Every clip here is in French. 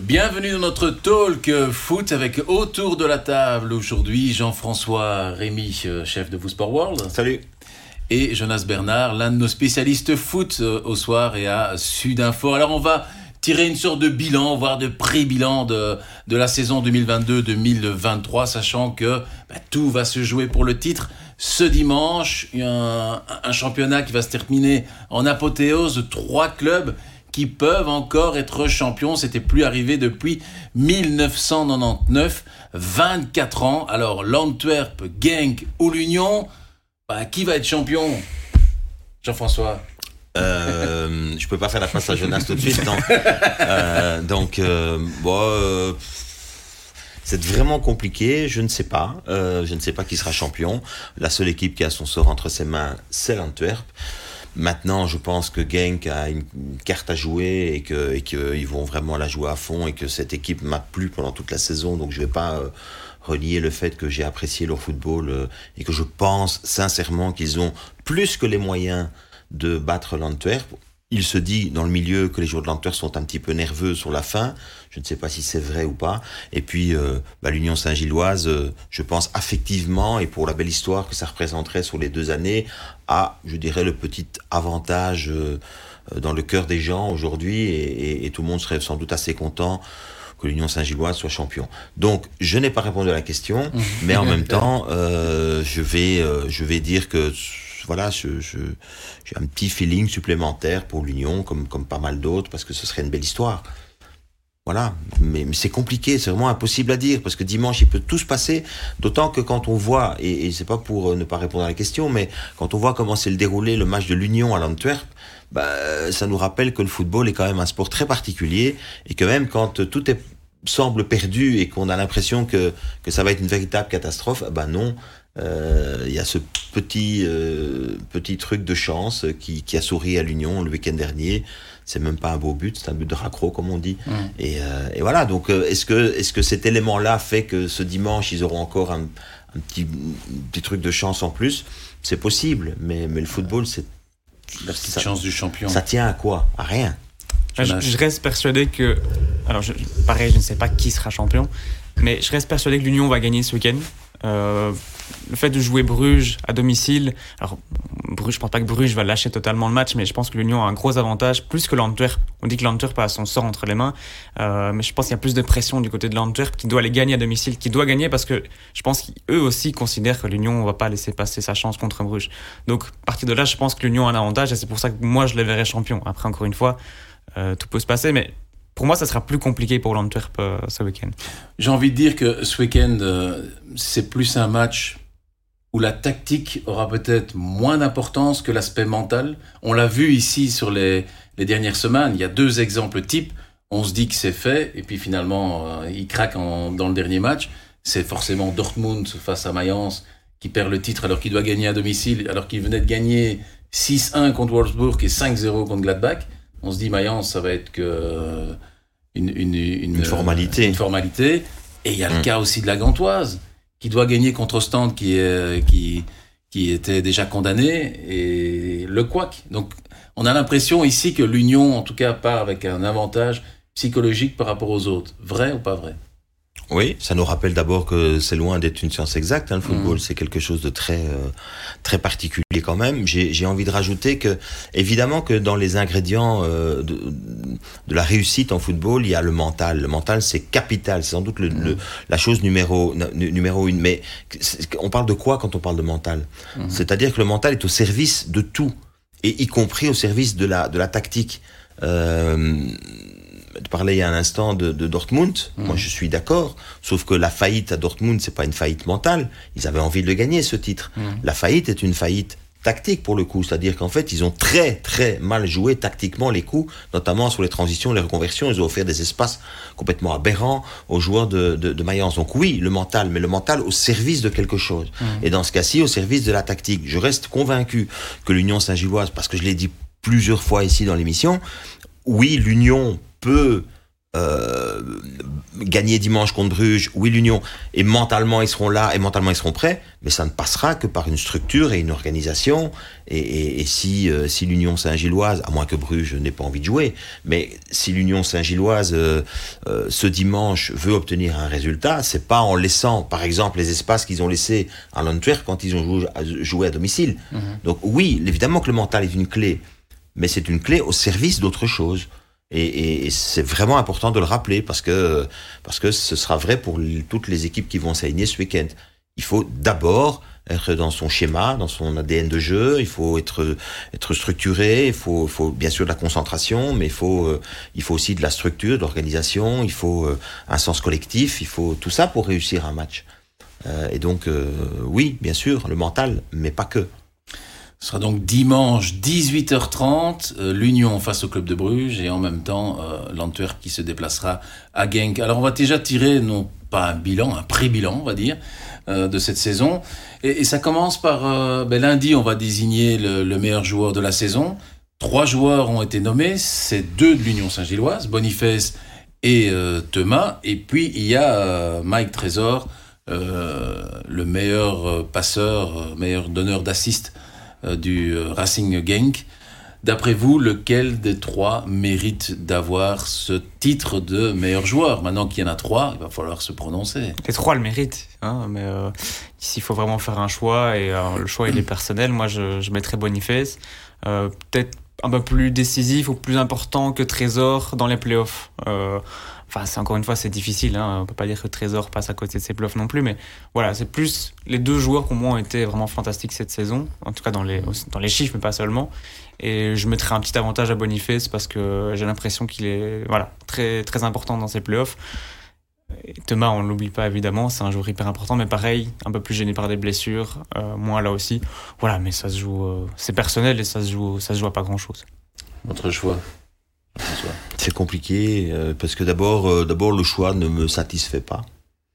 Bienvenue dans notre talk foot avec autour de la table aujourd'hui Jean-François Rémy, euh, chef de Vous Sport World. Salut. Et Jonas Bernard, l'un de nos spécialistes foot euh, au soir et à Sudinfo. Alors on va tirer une sorte de bilan, voire de pré-bilan de, de la saison 2022-2023, sachant que bah, tout va se jouer pour le titre ce dimanche. Un, un championnat qui va se terminer en apothéose, trois clubs qui peuvent encore être champions. C'était plus arrivé depuis 1999, 24 ans. Alors l'Antwerp, Genk ou l'Union, bah, qui va être champion? Jean-François euh, je peux pas faire la passe à Jonas tout de suite, non. Euh, donc, euh, bon, euh, c'est vraiment compliqué. Je ne sais pas. Je ne sais pas qui sera champion. La seule équipe qui a son sort entre ses mains, c'est l'Antwerp. Maintenant, je pense que Genk a une carte à jouer et que et qu'ils vont vraiment la jouer à fond et que cette équipe m'a plu pendant toute la saison. Donc, je vais pas euh, relier le fait que j'ai apprécié leur football euh, et que je pense sincèrement qu'ils ont plus que les moyens de battre l'Antwerp. Il se dit dans le milieu que les joueurs de l'Antwerp sont un petit peu nerveux sur la fin. Je ne sais pas si c'est vrai ou pas. Et puis, euh, bah, l'Union Saint-Gilloise, euh, je pense affectivement et pour la belle histoire que ça représenterait sur les deux années, a, je dirais, le petit avantage euh, dans le cœur des gens aujourd'hui et, et, et, tout le monde serait sans doute assez content que l'Union Saint-Gilloise soit champion. Donc, je n'ai pas répondu à la question, mais en même temps, euh, je vais, euh, je vais dire que voilà, j'ai je, je, un petit feeling supplémentaire pour l'Union, comme, comme pas mal d'autres, parce que ce serait une belle histoire. Voilà, mais, mais c'est compliqué, c'est vraiment impossible à dire, parce que dimanche, il peut tout se passer, d'autant que quand on voit, et, et c'est pas pour ne pas répondre à la question, mais quand on voit comment c'est le déroulé le match de l'Union à l'Antwerp, bah, ça nous rappelle que le football est quand même un sport très particulier, et que même quand tout est, semble perdu et qu'on a l'impression que, que ça va être une véritable catastrophe, ben non, il euh, y a ce petit euh, petit truc de chance qui, qui a souri à l'Union le week-end dernier. C'est même pas un beau but, c'est un but de raccro comme on dit. Mmh. Et, euh, et, voilà. Donc est-ce que est-ce que cet élément-là fait que ce dimanche ils auront encore un, un petit petit truc de chance en plus? C'est possible, mais mais le football c'est la petite ça, chance du champion. Ça tient à quoi? À rien. Je, je, reste persuadé que alors je, pareil, je ne sais pas qui sera champion, mais je reste persuadé que l'Union va gagner ce week-end. Euh, le fait de jouer Bruges à domicile, alors Bruges, je pense pas que Bruges va lâcher totalement le match, mais je pense que l'Union a un gros avantage, plus que l'Antwerp. On dit que l'Antwerp a son sort entre les mains, euh, mais je pense qu'il y a plus de pression du côté de l'Antwerp qui doit aller gagner à domicile, qui doit gagner parce que je pense qu'eux aussi considèrent que l'Union ne va pas laisser passer sa chance contre Bruges. Donc, à partir de là, je pense que l'Union a un avantage et c'est pour ça que moi je les verrai champion. Après, encore une fois, euh, tout peut se passer, mais pour moi, ça sera plus compliqué pour l'Antwerp euh, ce week-end. J'ai envie de dire que ce week-end, c'est plus un match où la tactique aura peut-être moins d'importance que l'aspect mental. On l'a vu ici sur les, les, dernières semaines. Il y a deux exemples types. On se dit que c'est fait, et puis finalement, euh, il craque en, dans le dernier match. C'est forcément Dortmund face à Mayence qui perd le titre alors qu'il doit gagner à domicile, alors qu'il venait de gagner 6-1 contre Wolfsburg et 5-0 contre Gladbach on se dit Mayence, ça va être que une, une, une, une formalité. Une formalité. Et il y a le mmh. cas aussi de la Gantoise, qui doit gagner contre qui, qui était déjà condamné, et le Quack. Donc, on a l'impression ici que l'Union, en tout cas, part avec un avantage psychologique par rapport aux autres. Vrai ou pas vrai? Oui, ça nous rappelle d'abord que c'est loin d'être une science exacte. Hein, le football, mmh. c'est quelque chose de très euh, très particulier quand même. J'ai envie de rajouter que, évidemment, que dans les ingrédients euh, de, de, la réussite en football, il y a le mental. Le mental, c'est capital. C'est sans doute le, mmh. le, la chose numéro numéro une. Mais on parle de quoi quand on parle de mental? Mmh. C'est-à-dire que le mental est au service de tout, et y compris au service de la de la tactique. Euh, tu parlais il y a un instant de, de Dortmund. Mmh. Moi, je suis d'accord. Sauf que la faillite à Dortmund, c'est pas une faillite mentale. Ils avaient envie de le gagner, ce titre. Mmh. La faillite est une faillite tactique pour le coup, c'est-à-dire qu'en fait ils ont très très mal joué tactiquement les coups, notamment sur les transitions, les reconversions, ils ont offert des espaces complètement aberrants aux joueurs de, de, de Mayence. Donc oui, le mental, mais le mental au service de quelque chose. Mmh. Et dans ce cas-ci, au service de la tactique. Je reste convaincu que l'Union Saint-Gilloise, parce que je l'ai dit plusieurs fois ici dans l'émission, oui, l'Union peut euh, gagner dimanche contre Bruges, oui l'Union, et mentalement ils seront là, et mentalement ils seront prêts, mais ça ne passera que par une structure et une organisation. Et, si, euh, si l'Union Saint-Gilloise, à moins que Bruges n'ait pas envie de jouer, mais si l'Union Saint-Gilloise euh, euh, ce dimanche veut obtenir un résultat, c'est pas en laissant, par exemple, les espaces qu'ils ont laissés à l'Antwerp quand ils ont joué, à domicile. Mhm. Donc oui, évidemment que le mental est une clé, mais c'est une clé au service d'autre chose. Et, c'est vraiment important de le rappeler parce que, parce que ce sera vrai pour toutes les équipes qui vont s'aligner ce week-end. Il faut d'abord être dans son schéma, dans son ADN de jeu, il faut être, être structuré, il faut, faut bien sûr de la concentration, mais il faut, euh, il faut aussi de la structure, de l'organisation, il faut euh, un sens collectif, il faut tout ça pour réussir un match. Euh, et donc, oui, bien sûr, le mental, mais pas que. Ce sera donc dimanche 18h30, euh, l'Union face au club de Bruges et en même temps euh, l'Antwerp qui se déplacera à Genk. Alors on va déjà tirer non pas un bilan, un pré-bilan on va dire euh, de cette saison. Et, ça commence par ben, lundi on va désigner le, meilleur joueur de la saison. Trois joueurs ont été nommés, c'est deux de l'Union Saint-Gilloise, Boniface et Thomas. Et puis il y a Mike Trésor, le meilleur passeur, meilleur donneur d'assist du euh, Racing Genk. D'après vous, lequel des trois mérite d'avoir ce titre de meilleur joueur? Maintenant qu'il y en a trois, il va falloir se prononcer. Les trois le méritent, hein, mais euh, faut vraiment faire un choix et le choix il est personnel. Moi je, je mettrais Boniface, peut-être un peu plus décisif ou plus important que Trésor dans les playoffs. Enfin, encore une fois, c'est difficile. Hein. On peut pas dire que Trésor passe à côté de ses bluffs non plus, mais voilà, c'est plus les deux joueurs qui ont été vraiment fantastiques cette saison, en tout cas dans les, dans les chiffres, mais pas seulement. Et je mettrai un petit avantage à Boniface parce que j'ai l'impression qu'il est voilà, très, très important dans ses playoffs. Thomas, on ne l'oublie pas évidemment, c'est un joueur hyper important, mais pareil, un peu plus gêné par des blessures, euh, moi là aussi. Voilà, mais ça se joue, euh, c'est personnel et ça se joue, ça se joue à pas grand chose. Votre choix c'est compliqué euh, parce que d'abord, euh, d'abord le choix ne me satisfait pas.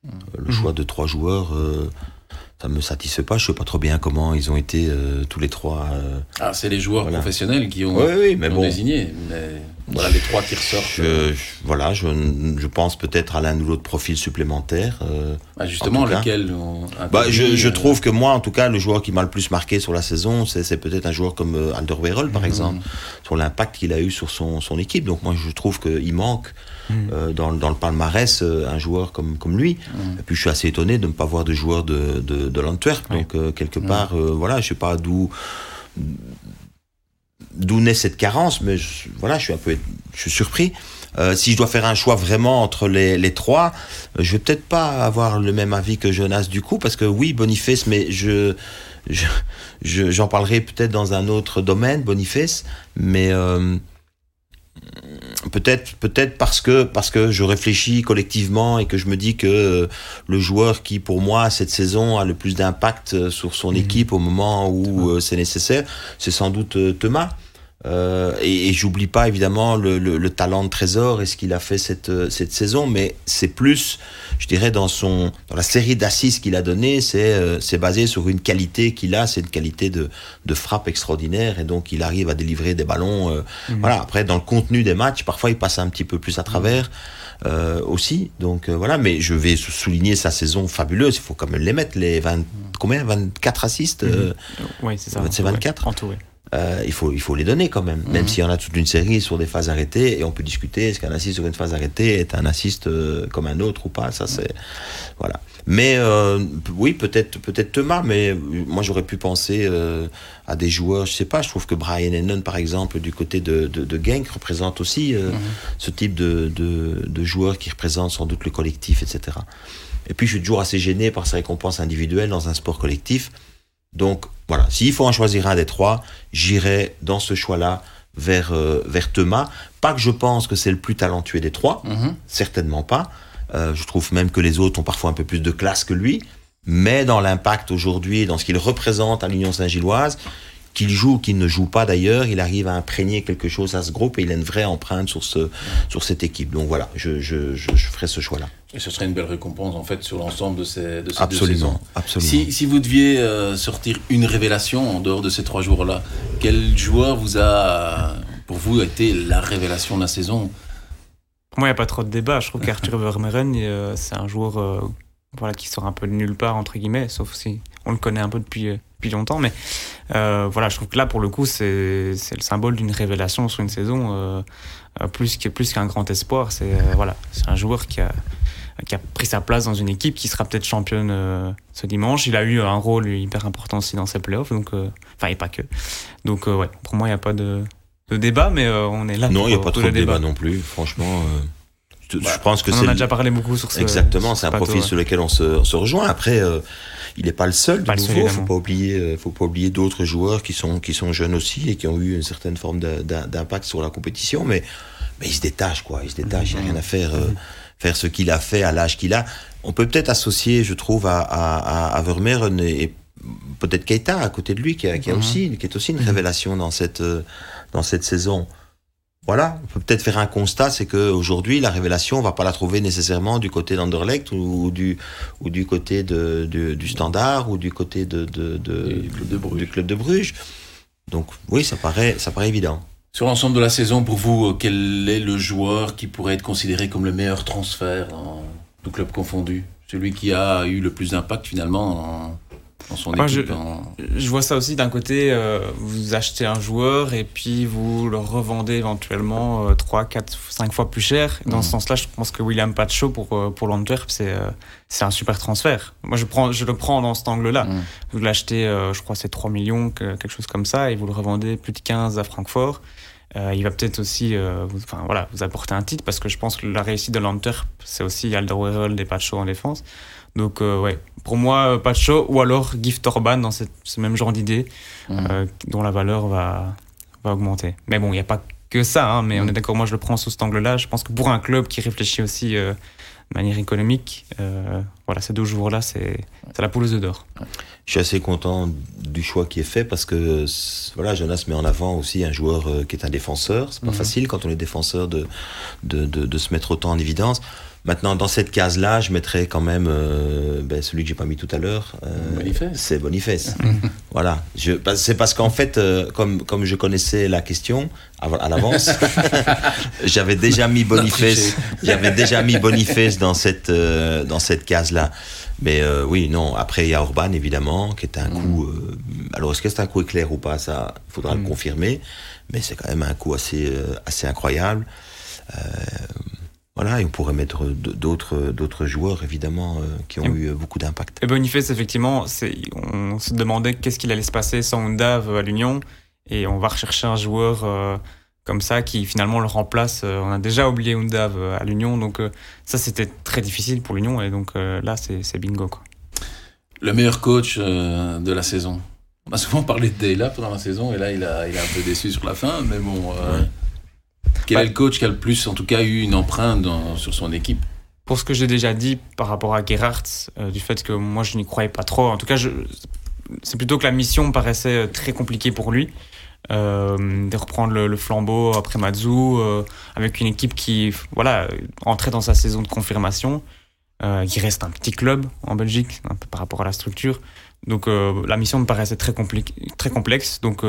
Mmh. Le choix de trois joueurs, euh, ça me satisfait pas. Je sais pas trop bien comment ils ont été tous les trois. ah, c'est les joueurs professionnels qui ont, oui, mais bon. désigné. Mais voilà les trois qui ressortent. Je, voilà, je, je pense peut-être à l'un ou l'autre profil supplémentaire. Ah, justement, lequel bah, je, je trouve que moi, en tout cas, le joueur qui m'a le plus marqué sur la saison, c'est peut-être un joueur comme Alderweireld, par mmh. exemple sur l'impact qu'il a eu sur son, son, équipe. Donc moi je trouve qu'il manque hmm. euh, dans, dans, le palmarès euh, un joueur comme, comme lui. Hmm. Et puis je suis assez étonné de ne pas voir de joueur de, de, de l'Antwerp. Donc euh, quelque hmm. part, voilà, je sais pas d'où d'où naît cette carence, mais voilà, je suis un peu, je suis surpris. si je dois faire un choix vraiment entre les, les trois, je vais peut-être pas avoir le même avis que Jonas du coup, parce que oui, Boniface, mais je j'en parlerai peut-être dans un autre domaine, Boniface, mais euh, peut-être peut-être parce que parce que je réfléchis collectivement et que je me dis que euh, le joueur qui pour moi cette saison a le plus d'impact sur son mmh. équipe au moment où euh, c'est nécessaire, c'est sans doute Thomas. Euh, et, j'oublie pas évidemment le, talent de Trésor et ce qu'il a fait cette, cette saison, mais c'est plus, je dirais, dans, son, dans la série d'assises qu'il a donné, c'est euh, basé sur une qualité qu'il a, c'est une qualité de, de frappe extraordinaire, et donc il arrive à délivrer des ballons. Euh, mhm. Voilà, après, dans le contenu des matchs, parfois il passe un petit peu plus à travers. aussi. Donc voilà, mais je vais souligner sa saison fabuleuse. Il faut quand même les mettre, les 20, combien 24 assists mhm. Oui, c'est ça. C'est 24 En tout, oui. Euh, il, faut, il faut les donner quand même, même mhm. s'il y en a toute une série sur des phases arrêtées, et on peut discuter est-ce qu'un assist sur une phase arrêtée est un assist euh, comme un autre ou pas, ça c'est. Voilà. Mais euh, oui, peut-être peut-être Thomas, mais moi j'aurais pu penser à des joueurs, je sais pas, je trouve que Brian Hennon par exemple, du côté de, de, de Genk, représente aussi mhm. ce type de, de, de joueurs qui représentent sans doute le collectif, etc. Et puis je suis toujours assez gêné par ces récompenses individuelles dans un sport collectif. Donc voilà, s'il faut en choisir un des trois, j'irai dans ce choix-là vers, euh, vers Thomas. Pas que je pense que c'est le plus talentueux des trois, mhm. certainement pas. Euh, je trouve même que les autres ont parfois un peu plus de classe que lui. Mais dans l'impact aujourd'hui, dans ce qu'il représente à l'Union Saint-Gilloise, qu'il joue ou qu'il ne joue pas d'ailleurs, il arrive à imprégner quelque chose à ce groupe et il a une vraie empreinte sur, ce, sur cette équipe. Donc voilà, je, je, je, ferai ce choix-là. Et ce serait une belle récompense en fait sur l'ensemble de ces, de ces absolument, deux saisons. Absolument. Si, si vous deviez euh, sortir une révélation en dehors de ces trois jours-là, quel joueur vous a, pour vous, été la révélation de la saison? Pour moi, il n'y a pas trop de débat. Je trouve qu'Arthur Vermeeren, euh, c'est un joueur euh, voilà, qui sort un peu de nulle part, entre guillemets, sauf si on le connaît un peu depuis, euh, depuis longtemps. Mais voilà, je trouve que là, pour le coup, c'est le symbole d'une révélation sur une saison, plus qu'un plus qu'un grand espoir. C'est voilà, un joueur qui a, qui a pris sa place dans une équipe qui sera peut-être championne ce dimanche. Il a eu un rôle hyper important aussi dans ses playoffs, donc, enfin, et pas que. Donc, ouais, pour moi, il n'y a pas de de débat, mais euh, on est là. Non, il n'y a pas trop de débat non plus. Franchement, euh, je, bah, pense que c'est. On en a déjà parlé beaucoup sur ce. Exactement, c'est un profil sur lequel on se, se rejoint. Après, euh, il n'est pas le seul. De nouveau, il faut pas oublier, faut pas oublier d'autres joueurs qui sont qui sont jeunes aussi et qui ont eu une certaine forme d'impact sur la compétition, mais mais il se détache quoi. Il se détache. Il n'y a rien à faire. faire ce qu'il a fait à l'âge qu'il a. On peut peut-être associer, je trouve, à, à, à Vermeer et, peut-être Keita à côté de lui, qui, a, qui, a aussi, qui est aussi une révélation dans cette dans cette saison. Voilà, on peut peut-être faire un constat, c'est qu'aujourd'hui, la révélation, on va pas la trouver nécessairement du côté d'Anderlecht ou, du, ou du côté de, du Standard ou du côté de, de, du, club de Bruges. Donc oui, ça paraît, ça paraît évident. Sur l'ensemble de la saison, pour vous, quel est le joueur qui pourrait être considéré comme le meilleur transfert dans tout club confondu? Celui qui a eu le plus d'impact finalement je, vois ça aussi d'un côté, euh, vous achetez un joueur et puis vous le revendez éventuellement 3, 4, 5 fois plus cher. Dans ce mm. sens-là, je pense que William Pacho pour, euh, pour l'Antwerp, c'est euh, c'est un super transfert. Moi, je, prends, je le prends dans cet angle-là. Mm. Vous l'achetez, je crois, c'est 3 millions, quelque chose comme ça, et vous le revendez plus de 15 à Francfort. il va peut-être aussi vous, enfin, voilà, vous apporter un titre parce que je pense que la réussite de l'Antwerp, c'est aussi Alderweireld et Pacho en défense. Donc, euh, ouais, pour moi, euh, Pacho ou alors Gift Orban dans cette, ce même genre d'idée, mmh. euh, dont la valeur va, va augmenter. Mais bon, il n'y a pas que ça, hein, mais on mmh. est d'accord, moi je le prends sous cet angle-là. Je pense que pour un club qui réfléchit aussi de manière économique, voilà, ces deux jours-là, c'est la poule aux œufs d'or. Je suis assez content du choix qui est fait parce que voilà, Jonas met en avant aussi un joueur qui est un défenseur. C'est pas mmh. facile quand on est défenseur de de, de, de, se mettre autant en évidence. Maintenant, dans cette case-là, je mettrais quand même euh, ben, celui que j'ai pas mis tout à l'heure. Euh, c'est Boniface. voilà. C'est parce qu'en fait, euh, comme, comme je connaissais la question à, l'avance, j'avais déjà mis Boniface. J'avais déjà mis Boniface dans cette dans cette case-là. Mais oui, non. Après, il y a Orban évidemment, qui est un mm. coup. alors, est-ce que c'est un coup éclair ou pas? Ça, il faudra le mm. confirmer. Mais c'est quand même un coup assez assez incroyable. Voilà, et on pourrait mettre d'autres d'autres joueurs évidemment euh, qui ont eu beaucoup d'impact. Et Boniface, effectivement, on se demandait qu'est-ce qu'il allait se passer sans Undav à l'Union, et on va rechercher un joueur euh, comme ça qui finalement le remplace. Euh, on a déjà oublié Undav à l'Union, donc ça c'était très difficile pour l'Union, et donc là c'est bingo. Quoi. Le meilleur coach de la saison. On a souvent parlé de Dela pendant la saison, et là il a, il a un peu déçu sur la fin, mais bon. Quel est le coach qui a le plus, en tout cas, eu une empreinte sur son équipe Pour ce que j'ai déjà dit par rapport à Gerhardt, euh, du fait que moi je n'y croyais pas trop, en tout cas, c'est plutôt que la mission paraissait euh, très compliquée pour lui. Euh, de reprendre le, flambeau après Mazou, avec une équipe qui voilà entrait dans sa saison de confirmation, qui reste un petit club en Belgique un peu par rapport à la structure. Donc la mission me paraissait très, très complexe. Donc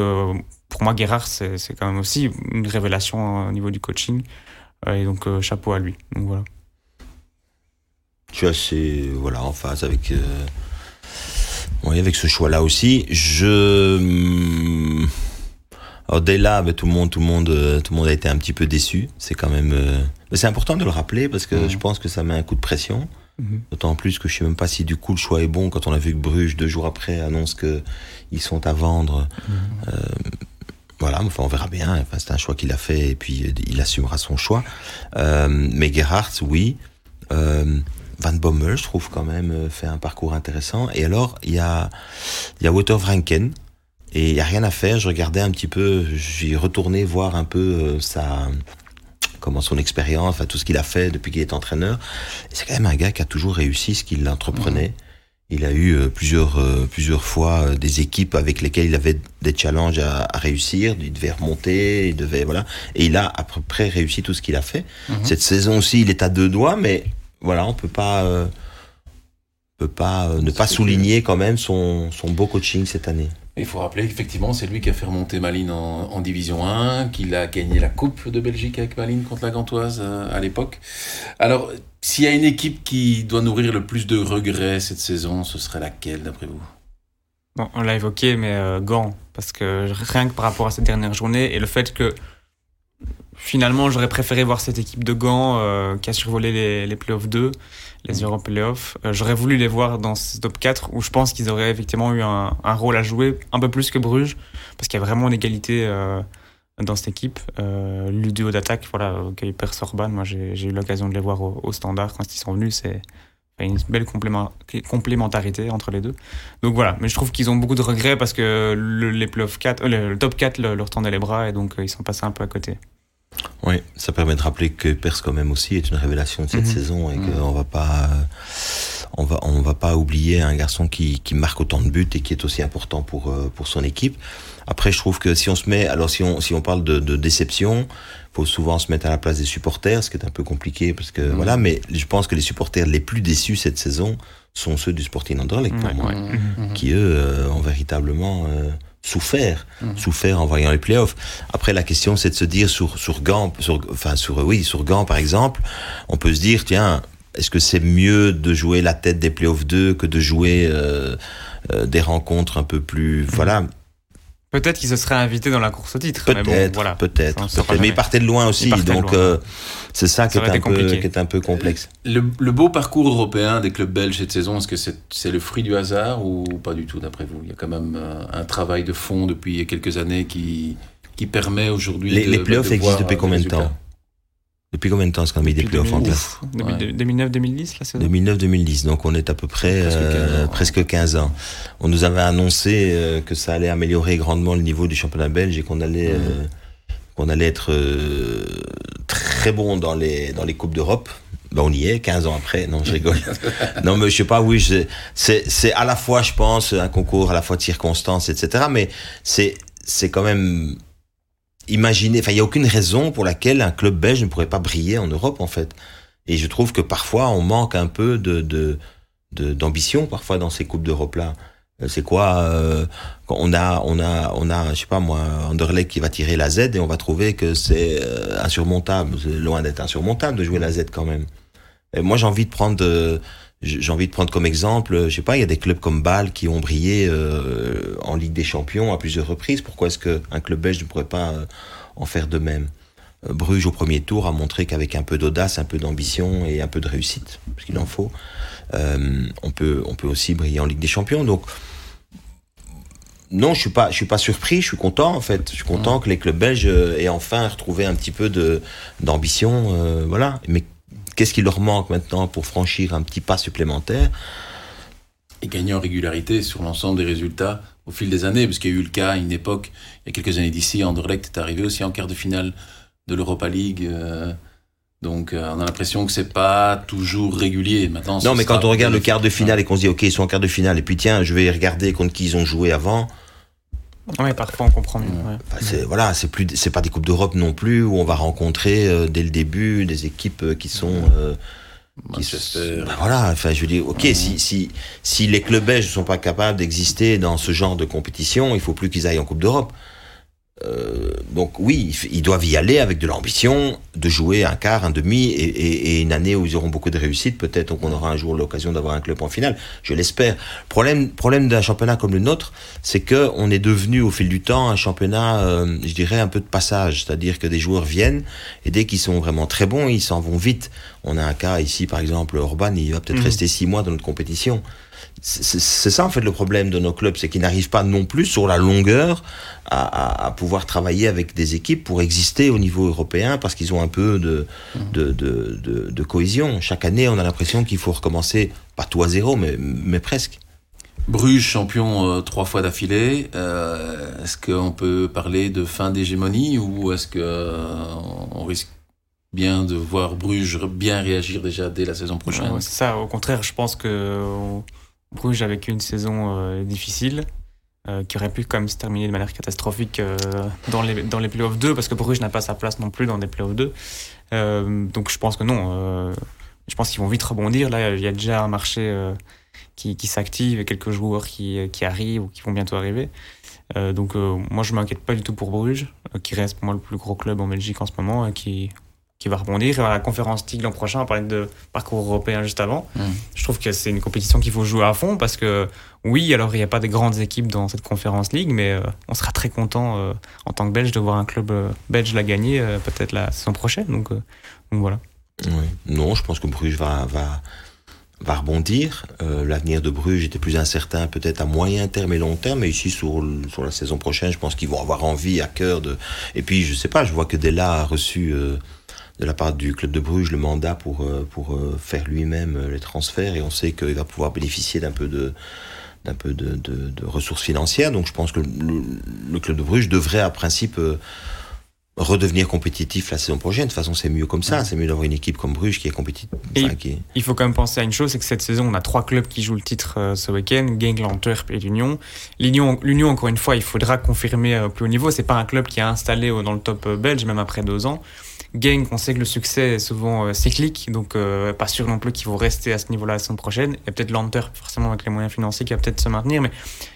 pour moi, Gerhard, c'est quand même aussi une révélation au niveau du coaching. Euh, et donc, euh, chapeau à lui. Donc voilà. Je suis assez voilà, en phase avec, euh, avec ce choix-là aussi. Je. Alors dès là, tout le monde, tout le monde, tout le monde a été un petit peu déçu. C'est quand même, mais c'est important de le rappeler parce que je pense que ça met un coup de pression. Mhm. D'autant plus que je sais même pas si du coup le choix est bon quand on a vu que Bruges deux jours après annonce que ils sont à vendre. Mhm. Voilà, enfin, on verra bien. C'est un choix qu'il a fait et puis euh, il assumera son choix. Euh, mais Gerhardt, oui. Euh, Van Bommel, je trouve quand même, fait un parcours intéressant. Et alors, il y a, il y a Wouter Franken. Et il n'y a rien à faire. Je regardais un petit peu, j'ai retourné voir un peu sa, comment son expérience, enfin tout ce qu'il a fait depuis qu'il est entraîneur. C'est quand même un gars qui a toujours réussi ce qu'il entreprenait. Il a eu euh, plusieurs, euh, plusieurs fois euh, des équipes avec lesquelles il avait des challenges à, à, réussir. Il devait remonter, il devait voilà. Et il a à peu près réussi tout ce qu'il a fait. Mhm. Cette saison aussi, il est à deux doigts, mais voilà, on peut pas, peut pas ne pas souligner quand même son, son beau coaching cette année. Il faut rappeler qu'effectivement, c'est lui qui a fait remonter Malines en, Division 1, qu'il a gagné la Coupe de Belgique avec Malines contre la Gantoise à l'époque. Alors, s'il y a une équipe qui doit nourrir le plus de regrets cette saison, ce serait laquelle d'après vous? Bon, On l'a évoqué, mais euh, Gand, parce que rien que par rapport à cette dernière journée et le fait que finalement j'aurais préféré voir cette équipe de Gand euh, qui a survolé les, les playoffs 2, les mm. Europe Playoffs. Euh, j'aurais voulu les voir dans ce top 4 où je pense qu'ils auraient effectivement eu un, un, rôle à jouer un peu plus que Bruges, parce qu'il y a vraiment une égalité dans cette équipe. Euh, le duo d'attaque, voilà, okay, Per Sorban, moi j'ai eu l'occasion de les voir au, standard quand ils sont venus. C'est une belle complémentarité entre les deux. Donc voilà, mais je trouve qu'ils ont beaucoup de regrets parce que le, les 4, euh, le, top 4 leur tendait les bras et donc euh, ils sont passés un peu à côté. Oui, ça permet de rappeler que Perse quand même aussi est une révélation de cette mhm. saison et mhm. qu'on va pas on va on va pas oublier un garçon qui, qui marque autant de buts et qui est aussi important pour pour son équipe. Après, je trouve que si on se met, alors si on, si on parle de, de déception, faut souvent se mettre à la place des supporters, ce qui est un peu compliqué parce que mmh. voilà, mais je pense que les supporters les plus déçus cette saison sont ceux du Sporting Anderlecht pour moi, qui eux euh, ont véritablement euh, souffert, souffert en voyant les playoffs. Après, la question c'est de se dire sur sur Gant, sur, enfin sur oui sur Gant par exemple, on peut se dire tiens, est-ce que c'est mieux de jouer la tête des playoffs 2 que de jouer euh, euh, des rencontres un peu plus voilà Peut-être qu'il se serait invité dans la course au titre. Peut-être, voilà. peut-être. mais il partait de loin aussi, donc euh, c'est ça, qui, est un peu, qui est, un peu, complexe. Le, beau parcours européen des clubs belges cette saison, est-ce que c'est le fruit du hasard ou pas du tout d'après vous? Il y a quand même euh, un travail de fond depuis quelques années qui, qui permet aujourd'hui... Les, les playoffs existent depuis combien de temps? Depuis combien de temps est-ce qu'on a mis des playoffs en place 2009-2010, là, 2009-2010, donc on est à peu près presque 15, ans. On nous avait annoncé euh, que ça allait améliorer grandement le niveau du championnat belge et qu'on allait, euh, qu'on allait être euh, très bon dans les, dans les Coupes d'Europe. Ben, on y est, 15 ans après. Non, je rigole. non, mais je sais pas, oui, c'est, c'est à la fois, je pense, un concours à la fois de circonstances, etc. Mais c'est, c'est quand même imaginer, enfin, il n'y a aucune raison pour laquelle un club belge ne pourrait pas briller en Europe, en fait. Et je trouve que parfois, on manque un peu de, de, d'ambition, parfois, dans ces Coupes d'Europe-là. Euh, c'est quoi euh, On a, on a, on a, je sais pas moi, Anderlecht qui va tirer la Z et on va trouver que c'est euh, insurmontable. C'est loin d'être insurmontable de jouer la Z quand même. Et moi, j'ai envie de prendre de, j'ai envie de prendre comme exemple, je sais pas, il y a des clubs comme Bâle qui ont brillé euh, en Ligue des Champions à plusieurs reprises. Pourquoi est-ce qu'un club belge ne pourrait pas euh, en faire de même? Euh, Bruges au premier tour a montré qu'avec un peu d'audace, un peu d'ambition et un peu de réussite, parce qu'il en faut, on peut on peut aussi briller en Ligue des Champions. Donc non, je suis pas, je suis pas surpris. Je suis content en fait. Je suis content que les clubs belges aient enfin retrouvé un petit peu de d'ambition, voilà. Mais Qu'est-ce qui leur manque maintenant pour franchir un petit pas supplémentaire Et gagner en régularité sur l'ensemble des résultats au fil des années, parce qu'il y a eu le cas à une époque, il y a quelques années d'ici, Anderlecht est arrivé aussi en quart de finale de l'Europa League. Euh, donc euh, on a l'impression que c'est pas toujours régulier. Maintenant, non, mais quand on regarde le quart de finale et qu'on se dit ok ils sont en quart de finale et puis tiens je vais regarder contre qui ils ont joué avant, oui, parfois on comprend mieux. c'est voilà, c'est plus, c'est pas des coupes d'Europe non plus où on va rencontrer euh, dès le début des équipes euh, qui sont. Euh, qui bah, voilà, enfin je veux dire, ok, si, si, si les clubs belges ne sont pas capables d'exister dans ce genre de compétition, il faut plus qu'ils aillent en Coupe d'Europe. Euh, donc oui, ils doivent y aller avec de l'ambition de jouer un quart, un demi et, une année où ils auront beaucoup de réussite. Peut-être qu'on aura un jour l'occasion d'avoir un club en finale. Je l'espère. Problème, problème d'un championnat comme le nôtre, c'est que on est devenu au fil du temps un championnat, euh, je dirais un peu de passage, c'est-à-dire que des joueurs viennent et dès qu'ils sont vraiment très bons, ils s'en vont vite. On a un cas ici, par exemple, Orban, il va peut-être mmh. rester six mois dans notre compétition c'est ça en fait le problème de nos clubs, c'est qu'ils n'arrivent pas non plus sur la longueur à, pouvoir travailler avec des équipes pour exister au niveau européen parce qu'ils ont un peu de, de, cohésion. Chaque année, on a l'impression qu'il faut recommencer, pas tout à zéro, mais, mais presque. Bruges, champion euh, trois fois d'affilée. Euh, est-ce qu'on peut parler de fin d'hégémonie ou est-ce qu'on euh, risque bien de voir Bruges bien réagir déjà dès la saison prochaine? Ça, au contraire, je pense que Bruges a vécu une saison euh, difficile, euh, qui aurait pu quand même se terminer de manière catastrophique euh, dans, les, dans les playoffs 2, parce que Bruges n'a pas sa place non plus dans les playoffs 2. donc je pense que non. je pense qu'ils vont vite rebondir. Là, il y a déjà un marché qui, qui s'activent et quelques joueurs qui, qui arrivent ou qui vont bientôt arriver. Euh, donc moi je m'inquiète pas du tout pour Bruges, qui reste pour moi le plus gros club en Belgique en ce moment et qui qui va rebondir. Il va à la conférence TIG l'an prochain, on parlait de parcours européen juste avant. Mm. Je trouve que c'est une compétition qu'il faut jouer à fond parce que, oui, alors il n'y a pas des grandes équipes dans cette conférence League, mais euh, on sera très content euh, en tant que Belge de voir un club euh, belge la gagner peut-être la saison prochaine. Donc, donc voilà. Oui. Non, je pense que Bruges va, va, va rebondir. L'avenir de Bruges était plus incertain peut-être à moyen terme et long terme, mais ici sur, sur la saison prochaine, je pense qu'ils vont avoir envie, à cœur de... Et puis, je sais pas, je vois que Della a reçu de la part du club de Bruges le mandat pour, euh, pour euh, faire lui-même euh, les transferts et on sait qu'il va pouvoir bénéficier d'un peu de d'un peu de, de, de, ressources financières. Donc je pense que le, club de Bruges devrait à principe redevenir compétitif la saison prochaine. De toute façon, c'est mieux comme ça. C'est mieux d'avoir une équipe comme Bruges qui est compétitive. Il faut quand même penser à une chose, c'est que cette saison, on a trois clubs qui jouent le titre ce week-end, Genk, l'Antwerp et l'Union. L'Union, encore une fois, il faudra confirmer au plus haut niveau. C'est pas un club qui est installé dans le top belge, même après deux ans. Gang, on sait que le succès est souvent euh, cyclique, donc euh, pas sûr non plus qu'ils vont rester à ce niveau-là la saison prochaine. A peut-être l'Hunter, forcément avec les moyens financiers, qui va peut-être se maintenir, mais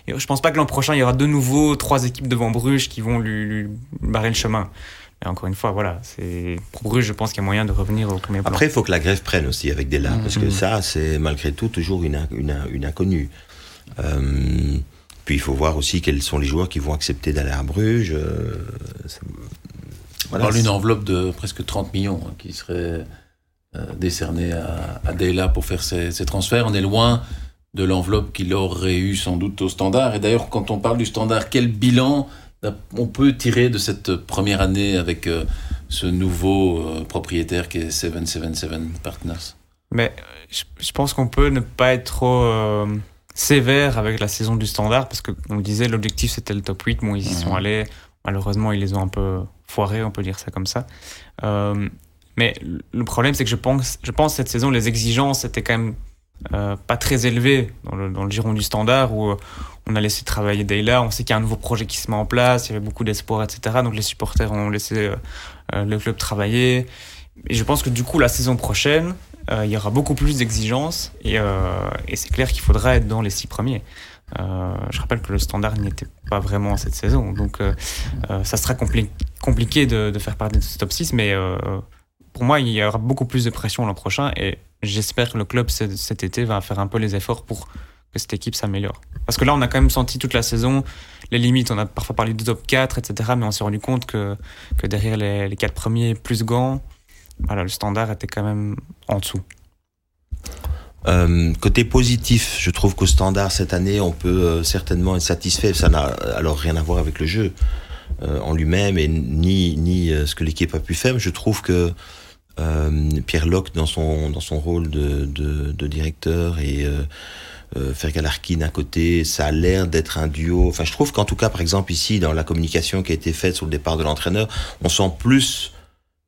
je pense pas que l'an prochain, il y aura de nouveau trois équipes devant Bruges qui vont lui, barrer le chemin. Mais encore une fois, voilà, c'est pour Bruges, je pense qu'il y a moyen de revenir au premier plan. Après, il faut que la grève prenne aussi avec des larmes, parce que mm-hmm. ça, c'est malgré tout toujours une, une, inconnue. Euh, puis il faut voir aussi quels sont les joueurs qui vont accepter d'aller à Bruges. On parle d'une enveloppe de presque 30 millions hein, qui serait euh, décernée à, à Deyla pour faire ces, transferts. On est loin de l'enveloppe qu'il aurait eu sans doute au standard. Et d'ailleurs, quand on parle du standard, quel bilan on peut tirer de cette première année avec euh, ce nouveau euh, propriétaire qui est 777 Partners? Mais je, pense qu'on peut ne pas être trop sévère avec la saison du standard parce qu'on disait l'objectif c'était le top 8. Bon, ils y sont allés. Malheureusement, ils les ont un peu foiré, on peut dire ça comme ça. Euh, mais le problème, c'est que je pense, je pense cette saison, les exigences étaient quand même euh, pas très élevées dans le, dans le, giron du standard où euh, on a laissé travailler Dayla. On sait qu'il y a un nouveau projet qui se met en place, il y avait beaucoup d'espoir, etc. Donc les supporters ont laissé le club travailler. Et je pense que du coup, la saison prochaine, il y aura beaucoup plus d'exigences et, et c'est clair qu'il faudra être dans les six premiers. Euh, je rappelle que le standard n'y était pas vraiment cette saison, donc euh, euh, ça sera compliqué de, faire partie de ce top 6, mais pour moi, il y aura beaucoup plus de pression l'an prochain et j'espère que le club cet été va faire un peu les efforts pour que cette équipe s'améliore. Parce que là, on a quand même senti toute la saison les limites. On a parfois parlé de top 4, etc. Mais on s'est rendu compte que, derrière les, les 4 premiers plus gants, voilà, le standard était quand même en dessous. Euh, côté positif, je trouve qu'au standard cette année, on peut euh, certainement être satisfait. Ça n'a alors rien à voir avec le jeu euh, en lui-même et ni ni ce que l'équipe a pu faire. Mais je trouve que Pierre Locke, dans son dans son rôle de, de, de directeur et euh, Fergal Arkin à côté, ça a l'air d'être un duo. Enfin, je trouve qu'en tout cas, par exemple ici, dans la communication qui a été faite sur le départ de l'entraîneur, on sent plus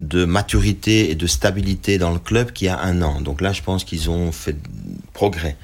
de maturité et de stabilité dans le club qu'il y a un an. Donc là, je pense qu'ils ont fait progrès.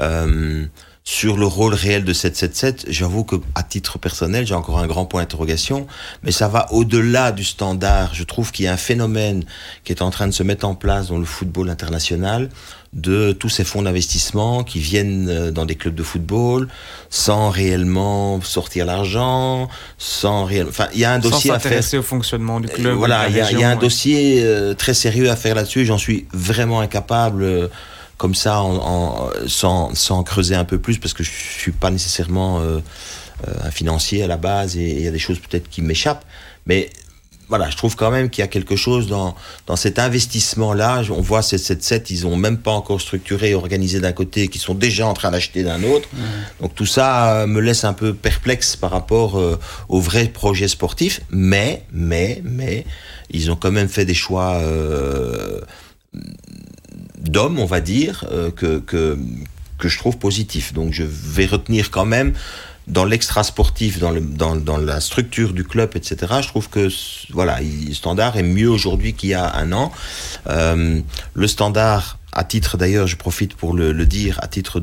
Euh, sur le rôle réel de 777, j'avoue que à titre personnel, j'ai encore un grand point d'interrogation, mais ça va au-delà du standard. Je trouve qu'il y a un phénomène qui est en train de se mettre en place dans le football international de tous ces fonds d'investissement qui viennent euh, dans des clubs de football sans réellement sortir l'argent, sans réellement... Enfin, il y a un dossier à faire. au fonctionnement du club. voilà, il y, a un dossier euh, très sérieux à faire là-dessus. J'en suis vraiment incapable. Euh, comme ça, en, sans, sans, creuser un peu plus, parce que je suis pas nécessairement un financier à la base et il y a des choses peut-être qui m'échappent. Mais voilà, je trouve quand même qu'il y a quelque chose dans, dans cet investissement-là. On voit ces 7-7, ils ont même pas encore structuré et organisé d'un côté, qui sont déjà en train d'acheter d'un autre. Donc tout ça euh, me laisse un peu perplexe par rapport euh, au vrai projet sportif. Mais, mais, mais, ils ont quand même fait des choix euh, d'hommes, on va dire, euh, que, que, que je trouve positifs. Donc je vais retenir quand même dans l'extra sportif, dans, le, dans, dans, la structure du club, etc., je trouve que voilà, le standard est mieux aujourd'hui qu'il y a un an. Euh, le standard, à titre d'ailleurs, je profite pour le, le, dire, à titre,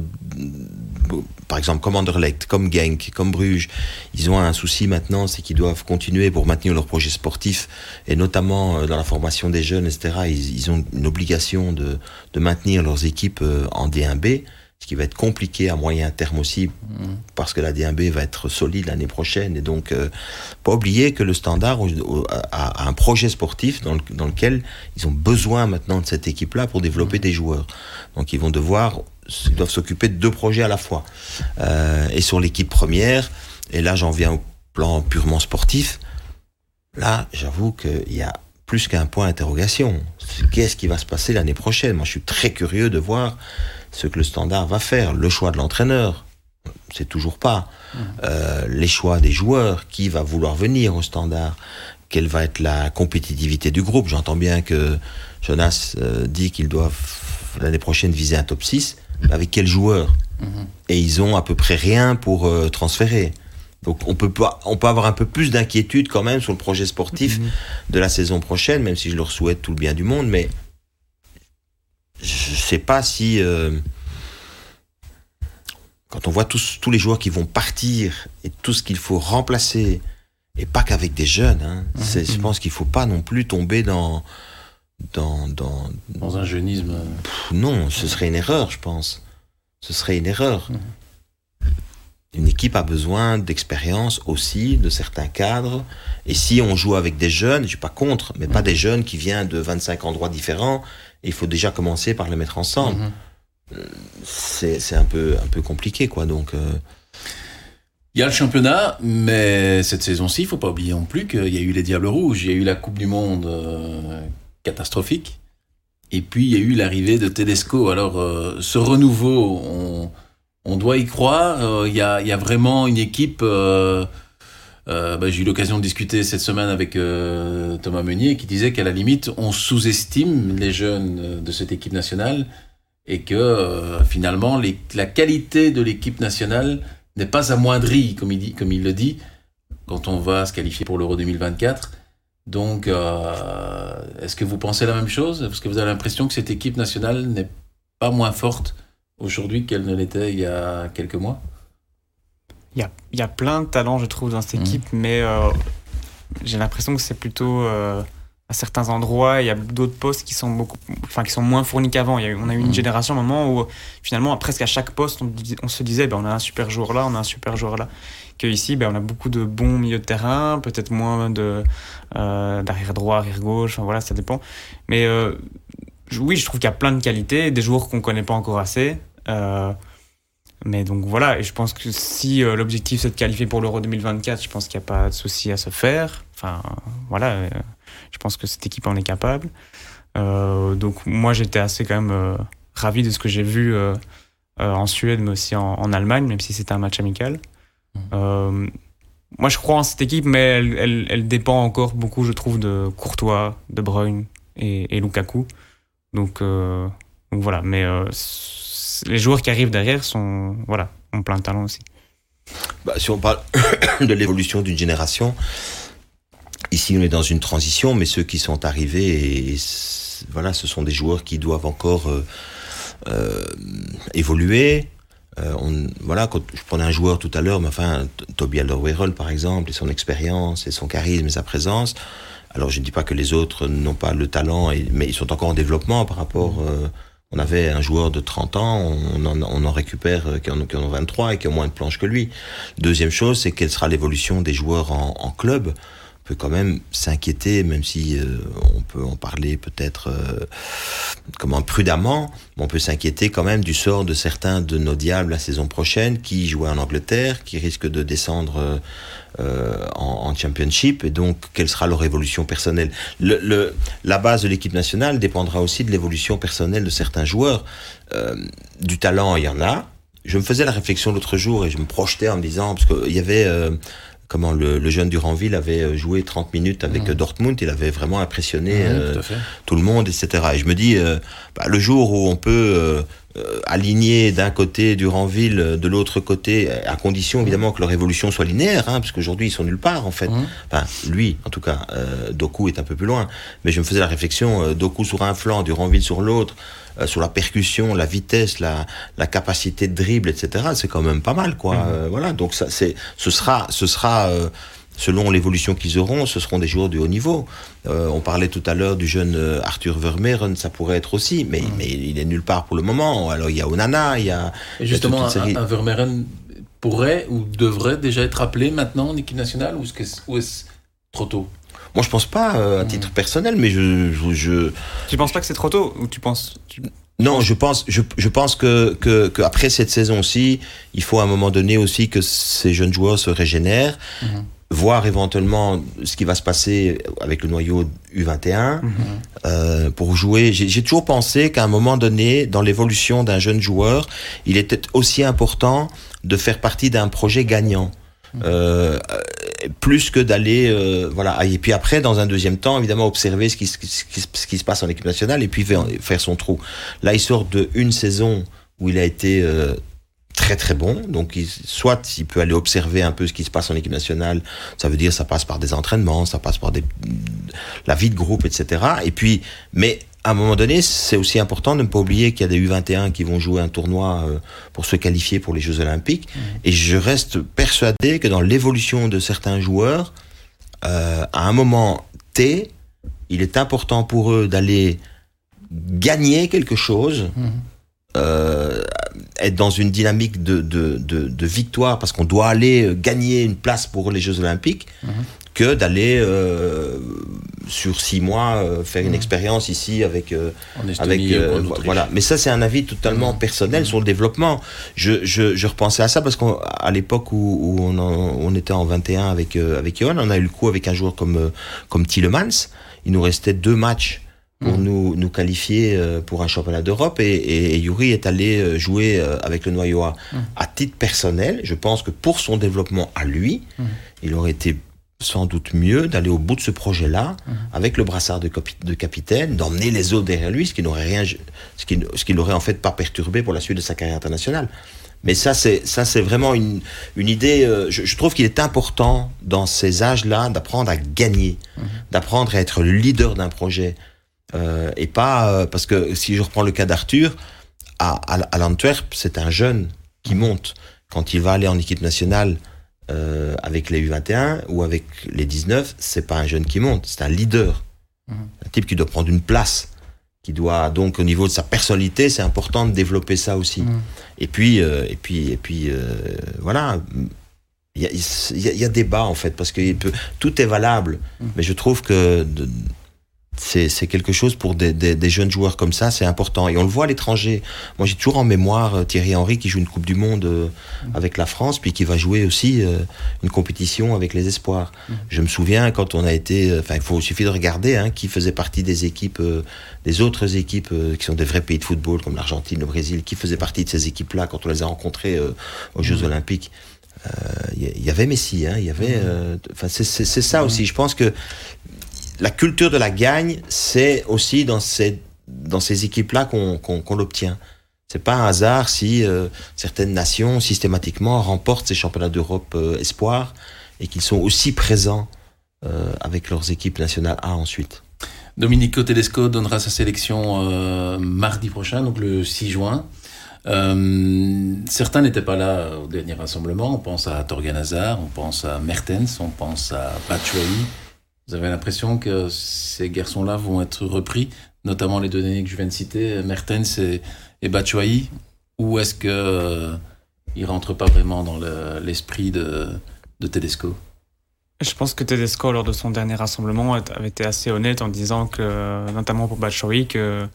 par exemple, comme Anderlecht, comme Genk, comme Bruges, ils ont un souci maintenant, c'est qu'ils doivent continuer pour maintenir leur projet sportif, et notamment euh, dans la formation des jeunes, etc., ils, ils ont une obligation de, de maintenir leurs équipes euh, en D1B ce qui va être compliqué à moyen terme aussi, Mhm. parce que la D1B va être solide l'année prochaine. Et donc, euh, pas oublier que le Standard a, un projet sportif dans, le- dans lequel ils ont besoin maintenant de cette équipe-là pour développer des joueurs. Donc, ils vont devoir, ils doivent s'occuper de deux projets à la fois. Euh, et sur l'équipe première, et là, j'en viens au plan purement sportif. Là, j'avoue qu'il y a plus qu'un point d'interrogation. Qu'est-ce qui va se passer l'année prochaine? Moi, je suis très curieux de voir ce que le Standard va faire. Le choix de l'entraîneur, c'est toujours pas. Euh, les choix des joueurs, qui va vouloir venir au Standard? Quelle va être la compétitivité du groupe? J'entends bien que Jonas euh, dit qu'ils doivent l'année prochaine viser un top 6. Mais avec quels joueurs Et ils ont à peu près rien pour euh, transférer. Donc on peut pas, on peut avoir un peu plus d'inquiétude quand même sur le projet sportif de la saison prochaine, même si je leur souhaite tout le bien du monde, mais je sais pas si euh, quand on voit tous, tous les joueurs qui vont partir et tout ce qu'il faut remplacer, et pas qu'avec des jeunes, hein, c'est- je pense qu'il faut pas non plus tomber dans dans, dans Dans un jeunisme. euh, Pff, non, ce serait une erreur, je pense. Ce serait une erreur. Une équipe a besoin d'expérience aussi, de certains cadres. Et si on joue avec des jeunes, je suis pas contre, mais pas des jeunes qui viennent de 25 endroits différents, il faut déjà commencer par les mettre ensemble. Mhm. C'est c'est un peu, un peu compliqué, quoi. Donc, euh, Il y a le championnat, mais cette saison-ci, il faut pas oublier non plus qu'il y a eu les Diables Rouges, il y a eu la Coupe du Monde euh, catastrophique, et puis il y a eu l'arrivée de Tedesco. Alors, euh, ce renouveau, on, on doit y croire. Euh, Il y, a, il y a vraiment une équipe. euh, euh, bah, J'ai eu l'occasion de discuter cette semaine avec euh, Thomas Meunier qui disait qu'à la limite, on sous-estime les jeunes euh, de cette équipe nationale et que euh, finalement, la qualité de l'équipe nationale n'est pas amoindrie, comme il, comme il le dit, quand on va se qualifier pour l'Euro 2024. Donc, euh, est-ce que vous pensez la même chose? Est-ce que vous avez l'impression que cette équipe nationale n'est pas moins forte aujourd'hui qu'elle ne l'était il y a quelques mois? Il y a, y a plein de talents, je trouve, dans cette Mhm. équipe, mais euh, j'ai l'impression que c'est plutôt euh, à certains endroits, il y a d'autres postes qui sont beaucoup, enfin, qui sont moins fournis qu'avant. On a eu une Mhm. génération, un moment où finalement, presque à chaque poste, on, se disait, ben, on a un super joueur là, on a un super joueur là. Que ici, ben, on a beaucoup de bons milieux de terrain, peut-être moins de euh, d'arrière droit, arrière gauche, enfin, voilà, ça dépend. Mais oui, je trouve qu'il y a plein de qualités, des joueurs qu'on connaît pas encore assez. Euh, mais donc voilà, et je pense que si euh, l'objectif c'est de qualifier pour l'Euro 2024, je pense qu'il n'y a pas de souci à se faire. Enfin, voilà, euh, je pense que cette équipe en est capable. Donc moi j'étais assez quand même ravi de ce que j'ai vu en Suède, mais aussi en, en Allemagne, même si c'était un match amical. Euh, moi je crois en cette équipe, mais elle, elle, elle dépend encore beaucoup, je trouve, de Courtois, De Bruyne et, et Lukaku. Donc, euh, donc voilà, mais euh, les joueurs qui arrivent derrière sont, voilà, ont plein de talent aussi. bah, si on parle de l'évolution d'une génération, ici on est dans une transition, mais ceux qui sont arrivés, voilà, ce sont des joueurs qui doivent encore euh, euh, évoluer. Euh, voilà, quand je prenais un joueur tout à l'heure, mais enfin, Toby Alderweireld par exemple, et son expérience, et son charisme, et sa présence. Alors je ne dis pas que les autres n'ont pas le talent, mais ils sont encore en développement par rapport. On avait un joueur de 30 ans, on en, on en récupère euh, qui en, qui en ont 23 et qui ont moins de planches que lui. Deuxième chose, c'est quelle sera l'évolution des joueurs en, en club. Peut quand même s'inquiéter, même si euh, on peut en parler peut-être euh, comment prudemment, on peut s'inquiéter quand même du sort de certains de nos diables la saison prochaine qui jouaient en Angleterre, qui risquent de descendre euh, euh, en, championship, et donc quelle sera leur évolution personnelle? Le, la base de l'équipe nationale dépendra aussi de l'évolution personnelle de certains joueurs. Du talent, il y en a. Je me faisais la réflexion l'autre jour et je me projetais en me disant, parce qu'il y avait... comment le, le jeune Duranville avait euh, joué 30 minutes avec euh, Dortmund, il avait vraiment impressionné Mhm, euh, tout le monde, etc. Et je me dis, euh, bah, le jour où on peut euh, aligner d'un côté Duranville, euh, de l'autre côté, à condition évidemment que leur évolution soit linéaire, hein, parce qu'aujourd'hui ils sont nulle part en fait. Mhm. Enfin, lui, en tout cas, euh, Doku est un peu plus loin. Mais je me faisais la réflexion, euh, Doku sur un flanc, Duranville sur l'autre, euh, sur la percussion, la vitesse, la, la capacité de dribble, etc. C'est quand même pas mal, quoi. Euh, voilà. Donc ça, c'est, ce sera, ce sera euh, selon l'évolution qu'ils auront, ce seront des joueurs de haut niveau. Euh, on parlait tout à l'heure du jeune euh, Arthur Vermeeren, ça pourrait être aussi, mais, mais il est nulle part pour le moment. Alors il y a Onana, il y a. Et justement, il y a toute une série- un, un Vermeeren pourrait ou devrait déjà être appelé maintenant en équipe nationale ou est-ce trop tôt? Moi, je pense pas euh, à titre personnel, mais je, je, je- Tu penses pas que c'est trop tôt ou tu penses tu- non, je pense, je, je pense que, que, que après cette saison-ci, il faut à un moment donné aussi que ces jeunes joueurs se régénèrent, Mhm. Voir éventuellement ce qui va se passer avec le noyau U21 euh, pour jouer. J'ai toujours pensé qu'à un moment donné, dans l'évolution d'un jeune joueur, il était aussi important de faire partie d'un projet gagnant. Euh, euh, plus que d'aller voilà et puis après dans un deuxième temps évidemment observer ce qui, ce qui, se- passe en équipe nationale et puis faire, son trou là il sort de une saison où il a été très très bon. Donc il, soit il peut aller observer un peu ce qui se passe en équipe nationale. Ça veut dire ça passe par des entraînements ça passe par des la vie de groupe etc et puis mais à un moment donné, c'est aussi important de ne pas oublier qu'il y a des U21 qui vont jouer un tournoi euh, pour se qualifier pour les Jeux Olympiques. Et je reste persuadé que dans l'évolution de certains joueurs, euh, à un moment T, il est important pour eux d'aller gagner quelque chose, euh, être dans une dynamique de, de, de, de victoire parce qu'on doit aller euh, gagner une place pour les Jeux Olympiques, que d'aller euh, sur six mois euh, faire une expérience ici avec euh, avec voilà. Mais ça c'est un avis totalement personnel sur le développement. Je, je, je repensais à ça parce qu'à l'époque où, où on, en- on était en 21 avec avec Johan on a eu le coup avec un joueur comme comme Tillemans. Il nous restait deux matchs pour nous, nous qualifier euh, pour un championnat d'Europe et, et, et Yuri est allé euh, jouer euh, avec le noyau A. À titre personnel, je pense que pour son développement à lui, il aurait été sans doute mieux d'aller au bout de ce projet-là, avec le brassard de, capi- de capitaine, d'emmener les autres derrière lui, ce qui n'aurait rien, ce qui, ce qui l'aurait en fait pas perturbé pour la suite de sa carrière internationale. Mais ça, c'est ça, c'est vraiment une, une idée. euh, je, je trouve qu'il est important dans ces âges-là d'apprendre à gagner, d'apprendre à être le leader d'un projet, euh, et pas euh, parce que si je reprends le cas d'Arthur, à, à, à l'Antwerp, c'est un jeune qui monte quand il va aller en équipe nationale euh, avec les U21 ou avec les 19, c'est pas un jeune qui monte, c'est un leader. Un type qui doit prendre une place, qui doit donc au niveau de sa personnalité, c'est important de développer ça aussi. Et puis euh, et puis et puis euh, voilà. Il y a, il y a- il y a débat en fait parce que peut- tout est valable, mais je trouve que de- c'est quelque chose pour des, des, des jeunes joueurs comme ça, c'est important. Et on le voit à l'étranger. Moi, j'ai toujours en mémoire euh, Thierry Henry qui joue une Coupe du Monde euh, avec la France, puis qui va jouer aussi euh, une compétition avec les espoirs. Je me souviens quand on a été, enfin, il faut il suffit de regarder hein, qui faisait partie des équipes, euh, des autres équipes qui sont des vrais pays de football comme l'Argentine, le Brésil, qui faisait partie de ces équipes-là quand on les a rencontrées aux Jeux Olympiques. Euh, Il y, avait Messi, hein, il y avait, enfin, c'est ça aussi. Je pense que la culture de la gagne, c'est aussi dans ces, équipes-là qu'on qu'on- qu'on l'obtient. C'est pas un hasard si euh, certaines nations systématiquement remportent ces championnats d'Europe euh, espoir et qu'ils sont aussi présents euh, avec leurs équipes nationales A ensuite. Domenico Tedesco donnera sa sélection euh, mardi prochain, donc le 6 juin. Certains n'étaient pas là au dernier rassemblement. On pense à Torgan Hazard, on pense à Mertens, on pense à Batshuayi. Vous avez l'impression que ces garçons-là vont être repris, notamment les deux derniers que je viens de citer, Mertens et, et ou est-ce que euh, ils rentrent pas vraiment dans le- l'esprit de, de Tedesco? Je pense que Tedesco, lors de son dernier rassemblement, avait été assez honnête en disant que, notamment pour Batshuayi, que euh,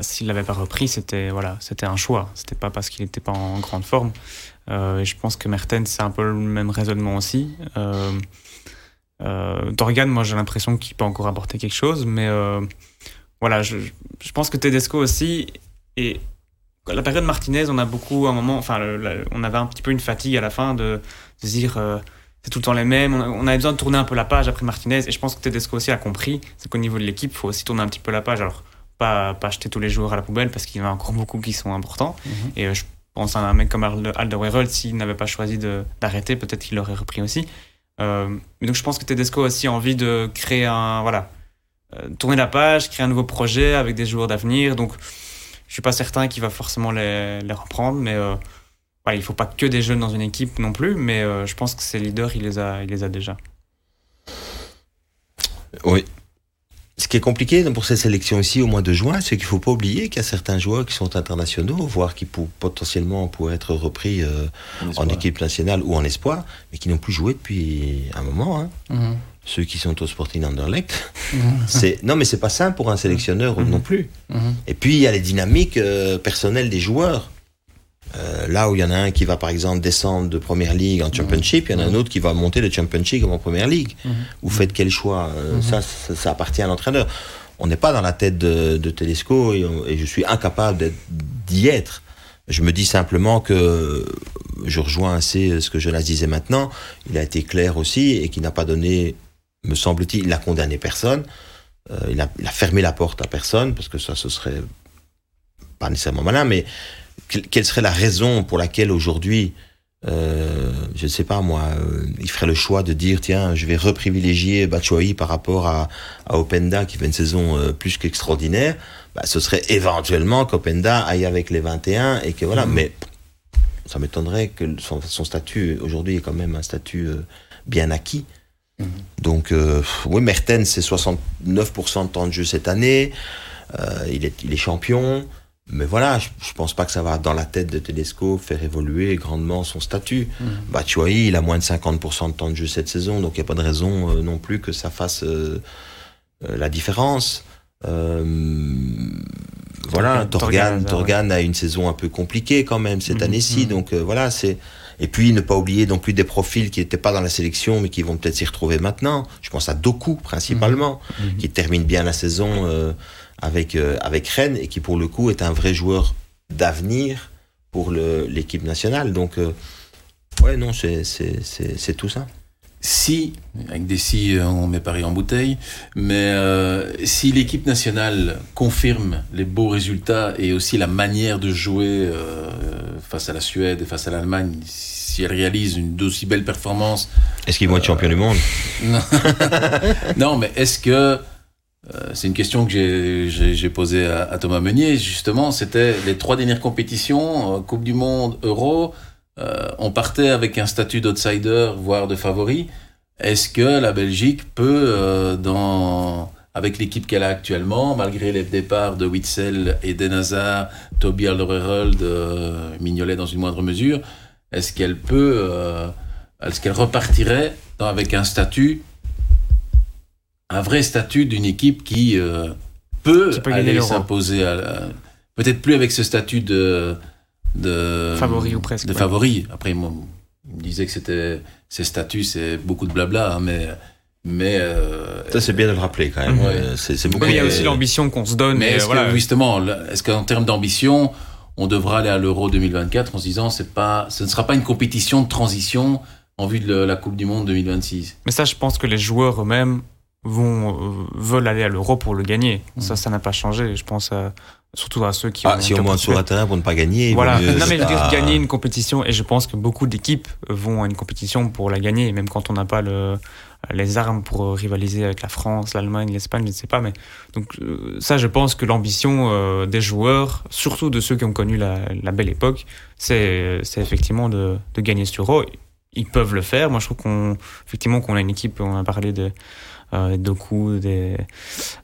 s'il l'avait pas repris, c'était voilà, c'était un choix. C'était pas parce qu'il n'était pas en grande forme. Euh, et je pense que Mertens, c'est un peu le même raisonnement aussi. Euh, euh, Dorgan, moi, j'ai l'impression qu'il peut encore apporter quelque chose, mais euh, voilà, je, je pense que Tedesco aussi. Et la période Martinez, on a beaucoup, un moment, enfin, le- la- on avait un petit peu une fatigue à la fin de, de se dire. euh, c'est tout le temps les mêmes. On a- on avait besoin de tourner un peu la page après Martinez. Et je pense que Tedesco aussi a compris. C'est qu'au niveau de l'équipe, il faut aussi tourner un petit peu la page. Alors, pas, pas jeter tous les joueurs à la poubelle parce qu'il y en a encore beaucoup qui sont importants. Et euh, je pense à un mec comme Alde- Alderweireld, s'il n'avait pas choisi d'arrêter, peut-être qu'il l'aurait repris aussi. Euh, mais donc je pense que Tedesco a aussi envie de créer un voilà euh, tourner la page, créer un nouveau projet avec des joueurs d'avenir. Donc je suis pas certain qu'il va forcément les, reprendre, mais euh, il faut pas que des jeunes dans une équipe non plus. Mais euh, je pense que ses leaders, il les a, il les a déjà. Oui, ce qui est compliqué pour cette sélection ici au mois de juin, c'est qu'il ne faut pas oublier qu'il y a certains joueurs qui sont internationaux, voire qui pour, potentiellement pourraient être repris euh, en, équipe nationale ou en espoir, mais qui n'ont plus joué depuis un moment. Hein. Mhm. Ceux qui sont au Sporting Anderlecht, mhm. c'est non mais c'est pas simple pour un sélectionneur mhm. non plus. Et puis il y a les dynamiques euh, personnelles des joueurs. Euh, là où il y en a un qui va par exemple descendre de première ligue en championship, il y en a un autre qui va monter de championship en première ligue. Vous faites quel choix euh, ça, ça, appartient à l'entraîneur. On n'est pas dans la tête de, de Telesco et, je suis incapable d'y être. Je me dis simplement que je rejoins assez ce que Jonas disait maintenant. Il a été clair aussi et qu'il n'a pas donné, me semble-t-il, il n'a condamné personne. Euh, il, a, il, a, fermé la porte à personne parce que ça, ce serait pas nécessairement malin, mais quelle serait la raison pour laquelle aujourd'hui, euh, je ne sais pas moi, euh, il ferait le choix de dire tiens, je vais reprivilégier Batshuayi par rapport à, à Openda qui fait une saison euh, plus qu'extraordinaire. Bah, ce serait éventuellement qu'Openda aille avec les 21 et que voilà. Mm-hmm. Mais ça m'étonnerait que son, son statut aujourd'hui est quand même un statut bien acquis. Mm-hmm. Donc oui, Mertens c'est 69% de temps de jeu cette année. il est il est champion. Mais voilà, je, ne pense pas que ça va dans la tête de Tedesco faire évoluer grandement son statut. Mmh. Bah, tu vois, il a moins de 50% de temps de jeu cette saison, donc il n'y a pas de raison euh, non plus que ça fasse euh, euh, la différence. voilà, Torgan, Torgan a une saison un peu compliquée quand même cette mmh, année-ci, mmh. donc voilà, c'est. Et puis ne pas oublier non plus des profils qui n'étaient pas dans la sélection, mais qui vont peut-être s'y retrouver maintenant. Je pense à Doku principalement, qui termine bien la saison avec, euh, avec Rennes et qui pour le coup est un vrai joueur d'avenir pour l'équipe nationale. Donc, euh, ouais, non, c'est tout ça. Si, avec des si, euh, on met Paris en bouteille, mais si l'équipe nationale confirme les beaux résultats et aussi la manière de jouer face à la Suède et face à l'Allemagne, si elle réalise une d'aussi belle performance. Est-ce qu'ils vont être champions du monde? Non. non, mais est-ce que euh, c'est une question que j'ai posée à, Thomas Meunier, justement. C'était les trois dernières compétitions, euh, Coupe du Monde, Euro. Euh, on partait avec un statut d'outsider, voire de favori. Est-ce que la Belgique peut, dans, avec l'équipe qu'elle a actuellement, malgré les départs de Witzel et Denazar, Toby Alderweireld, Mignolet dans une moindre mesure, est-ce qu'elle peut, est-ce qu'elle repartirait avec un statut un vrai statut d'une équipe qui euh, peut, aller s'imposer. Peut-être plus avec ce statut de, de favori ou presque. De favori. Après, moi, il me disait que c'était ces statuts, c'est beaucoup de blabla, hein, mais. Mais euh, ça c'est bien de le rappeler quand même. C'est beaucoup. il y a aussi l'ambition qu'on se donne. Mais est-ce que, justement, est-ce qu'en termes d'ambition, on devra aller à l'Euro 2024 en se disant c'est pas, ce ne sera pas une compétition de transition en vue de la Coupe du Monde 2026. Mais ça, je pense que les joueurs eux-mêmes vont euh, veulent aller à l'euro pour le gagner. Mm. Ça, ça n'a pas changé. Je pense surtout à ceux qui. Ah, si au moins sur un terrain pour ne pas gagner. Voilà. non, mais je veux dire gagner une compétition et je pense que beaucoup d'équipes vont à une compétition pour la gagner, même quand on n'a pas le les armes pour rivaliser avec la France, l'Allemagne, l'Espagne, je ne sais pas. Mais donc euh, ça, je pense que l'ambition euh, des joueurs, surtout de ceux qui ont connu la, la belle époque, c'est effectivement de, de gagner ce euro. Ils peuvent le faire. Moi, je trouve qu'on effectivement qu'on a une équipe. On a parlé de euh, Doku, des,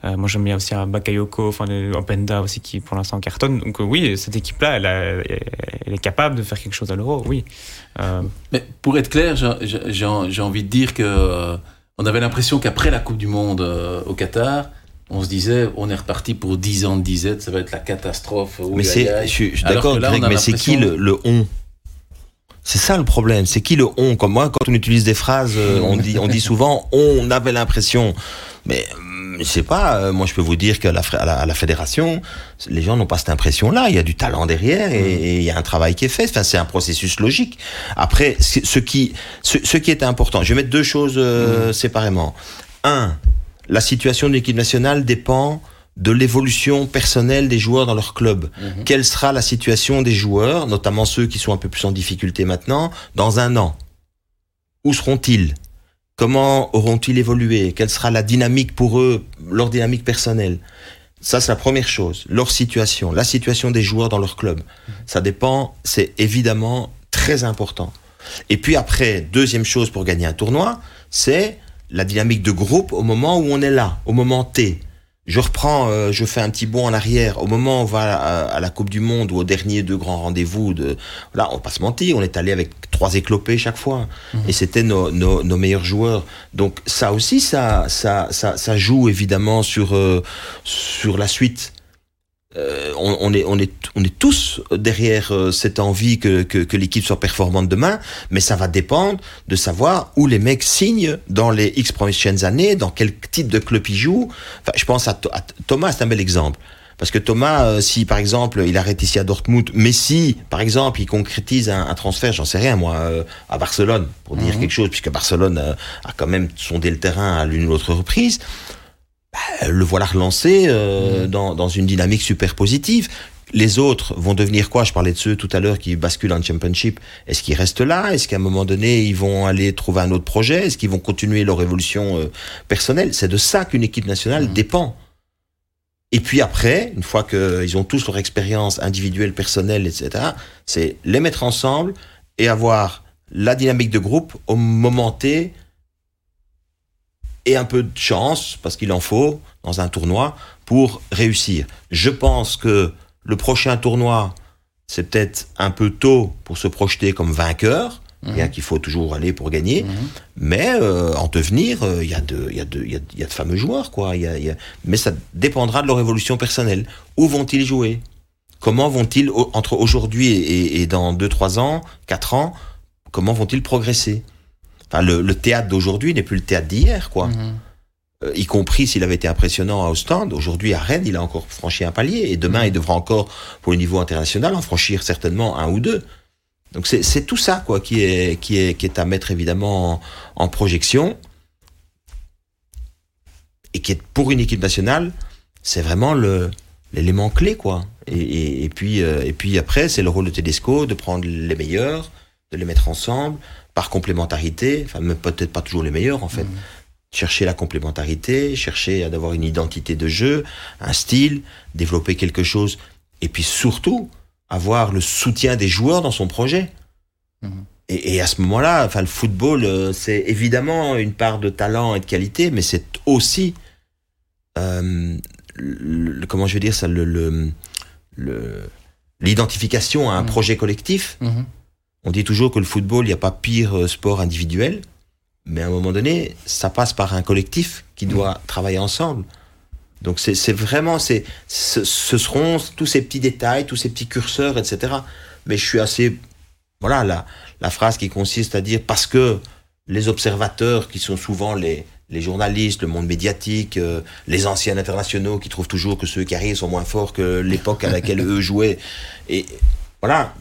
euh, moi j'aime bien aussi un Bakayoko, enfin Openda aussi qui pour l'instant cartonne. Donc euh, oui, cette équipe-là, elle, elle, est capable de faire quelque chose à l'euro, oui. Euh, Mais pour être clair, j'ai envie de dire que on avait l'impression qu'après la Coupe du Monde au Qatar, on se disait, on est reparti pour 10 ans de disette, ça va être la catastrophe. Mais c'est, je suis, d'accord, mais c'est qui le, le on? C'est ça le problème. C'est qui le on? Comme moi, quand on utilise des phrases, euh, on dit, on dit souvent on avait l'impression. Mais hum, je sais pas, euh, moi je peux vous dire qu'à la, à la, fédération, les gens n'ont pas cette impression-là. Il y a du talent derrière et, il y a un travail qui est fait. Enfin, c'est un processus logique. Après, ce qui, ce, qui est important, je vais mettre deux choses euh, mmh. séparément. Un, la situation de l'équipe nationale dépend de l'évolution personnelle des joueurs dans leur club. Mhm. Quelle sera la situation des joueurs, notamment ceux qui sont un peu plus en difficulté maintenant, dans un an? Où seront-ils? Comment auront-ils évolué? Quelle sera la dynamique pour eux, leur dynamique personnelle? Ça, c'est la première chose. Leur situation, la situation des joueurs dans leur club. Mhm. Ça dépend, c'est évidemment très important. Et puis après, deuxième chose pour gagner un tournoi, c'est la dynamique de groupe au moment où on est là, au moment T. Je reprends, euh, je fais un petit bond en arrière. Au moment où on va à, la Coupe du Monde ou au dernier deux grands rendez-vous, de, là, on va pas se mentir, on est allé avec trois éclopés chaque fois, mhm. et c'était nos, nos, nos, meilleurs joueurs. Donc ça aussi, ça, ça, ça, ça joue évidemment sur euh, sur la suite. Euh, on, est, on, est, on est tous derrière euh, cette envie que, que, l'équipe soit performante demain, mais ça va dépendre de savoir où les mecs signent dans les X prochaines années, dans quel type de club ils jouent. Enfin, je pense à, Thomas, c'est un bel exemple. Parce que Thomas, euh, si par exemple il arrête ici à Dortmund, mais si par exemple il concrétise un, transfert, j'en sais rien moi, à Barcelone, pour dire mhm. quelque chose, puisque Barcelone a quand même sondé le terrain à l'une ou l'autre reprise, bah, le voilà relancé euh, mmh. dans, dans, une dynamique super positive. Les autres vont devenir quoi? Je parlais de ceux tout à l'heure qui basculent en championship. Est-ce qu'ils restent là? Est-ce qu'à un moment donné, ils vont aller trouver un autre projet? Est-ce qu'ils vont continuer leur évolution euh, personnelle? C'est de ça qu'une équipe nationale mmh. dépend. Et puis après, une fois qu'ils ont tous leur expérience individuelle, personnelle, etc., c'est les mettre ensemble et avoir la dynamique de groupe au moment T et un peu de chance, parce qu'il en faut dans un tournoi, pour réussir. Je pense que le prochain tournoi, c'est peut-être un peu tôt pour se projeter comme vainqueur, mhm. bien qu'il faut toujours aller pour gagner. Mhm. Mais euh, en devenir, euh, il y, a de, y, de, y, y a de fameux joueurs, quoi. Y a, y a... Mais ça dépendra de leur évolution personnelle. Où vont-ils jouer? Comment vont-ils, entre aujourd'hui et, et dans 2-3 ans, 4 ans, comment vont-ils progresser? Le, théâtre d'aujourd'hui n'est plus le théâtre d'hier, quoi. Mhm. Euh, y compris s'il avait été impressionnant à Ostende, aujourd'hui à Rennes, il a encore franchi un palier, et demain, mhm. il devra encore, pour le niveau international, en franchir certainement un ou deux. Donc c'est tout ça, quoi, qui est, qui est, qui est à mettre évidemment en, projection, et qui est pour une équipe nationale, c'est vraiment le l'élément clé, quoi. Et, puis, euh, et puis après, c'est le rôle de Tedesco de prendre les meilleurs, de les mettre ensemble, par complémentarité, enfin peut-être pas toujours les meilleurs en fait. Mm. Chercher la complémentarité, chercher à avoir une identité de jeu, un style, développer quelque chose, et puis surtout avoir le soutien des joueurs dans son projet. Mm. Et, à ce moment-là, enfin le football, euh, c'est évidemment une part de talent et de qualité, mais c'est aussi euh, comment je veux dire ça, le l'identification à un mm. projet collectif. On dit toujours que le football, il n'y a pas pire euh, sport individuel, mais à un moment donné, ça passe par un collectif qui doit travailler ensemble. Donc c'est vraiment, c'est ce, seront tous ces petits détails, tous ces petits curseurs, etc. Mais je suis assez, voilà, la, la phrase qui consiste à dire parce que les observateurs, qui sont souvent les, les journalistes, le monde médiatique, euh, les anciens internationaux qui trouvent toujours que ceux qui arrivent sont moins forts que l'époque à laquelle eux jouaient. Et voilà,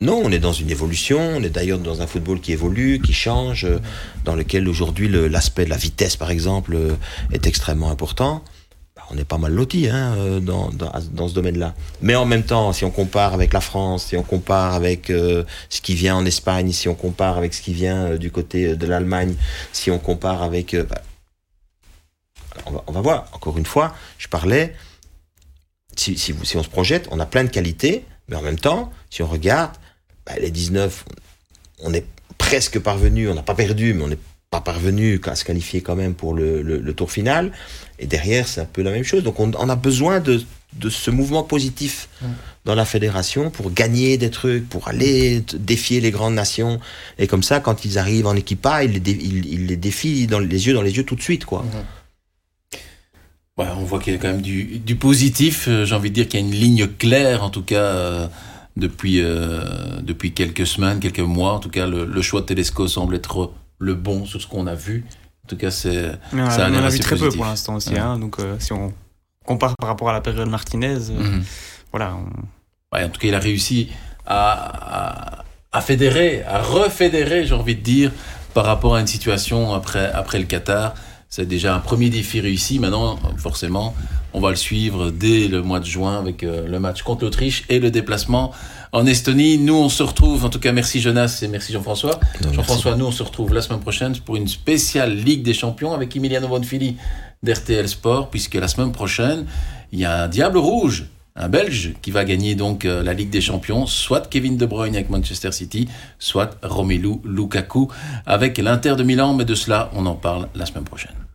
non, on est dans une évolution, on est d'ailleurs dans un football qui évolue, qui change, euh, dans lequel aujourd'hui l'aspect de la vitesse, par exemple, euh, est extrêmement important. Bah, on est pas mal loti hein, euh, dans, dans, ce domaine-là. Mais en même temps, si on compare avec la France, si on compare avec ce qui vient en Espagne, si on compare avec ce qui vient du côté de l'Allemagne, si on compare avec... Bah, on, va, voir, encore une fois, je parlais, si, si, si on se projette, on a plein de qualités, mais en même temps, si on regarde, bah, les 19, on est presque parvenu, on n'a pas perdu, mais on n'est pas parvenu à se qualifier quand même pour le, tour final. Et derrière, c'est un peu la même chose. Donc on, a besoin de, ce mouvement positif dans la fédération pour gagner des trucs, pour aller défier les grandes nations. Et comme ça, quand ils arrivent en équipe A, ils les, les défient dans les yeux dans les yeux tout de suite. quoi. on voit qu'il y a quand même du, positif. Euh, j'ai envie de dire qu'il y a une ligne claire, en tout cas, euh, depuis, euh, depuis quelques semaines, quelques mois. En tout cas, le, choix de Telesco semble être le bon sur ce qu'on a vu. En tout cas, c'est ça a On a vu très peu pour l'instant aussi. Hein, donc, euh, si on compare par rapport à la période Martinez, euh, mhm. voilà. en tout cas, il a réussi à, à, fédérer, à refédérer, j'ai envie de dire, par rapport à une situation après, après le Qatar. C'est déjà un premier défi réussi. Maintenant, forcément, on va le suivre dès le mois de juin avec euh, le match contre l'Autriche et le déplacement en Estonie. Nous, on se retrouve, en tout cas, merci Jonas et merci Jean-François. Jean-François, nous, on se retrouve la semaine prochaine pour une spéciale Ligue des Champions avec Emiliano Bonfili d'RTL Sport, puisque la semaine prochaine, il y a un Diable Rouge un Belge qui va gagner donc euh, la Ligue des Champions, soit Kevin De Bruyne avec Manchester City, soit Romelu Lukaku avec l'Inter de Milan. Mais de cela, on en parle la semaine prochaine.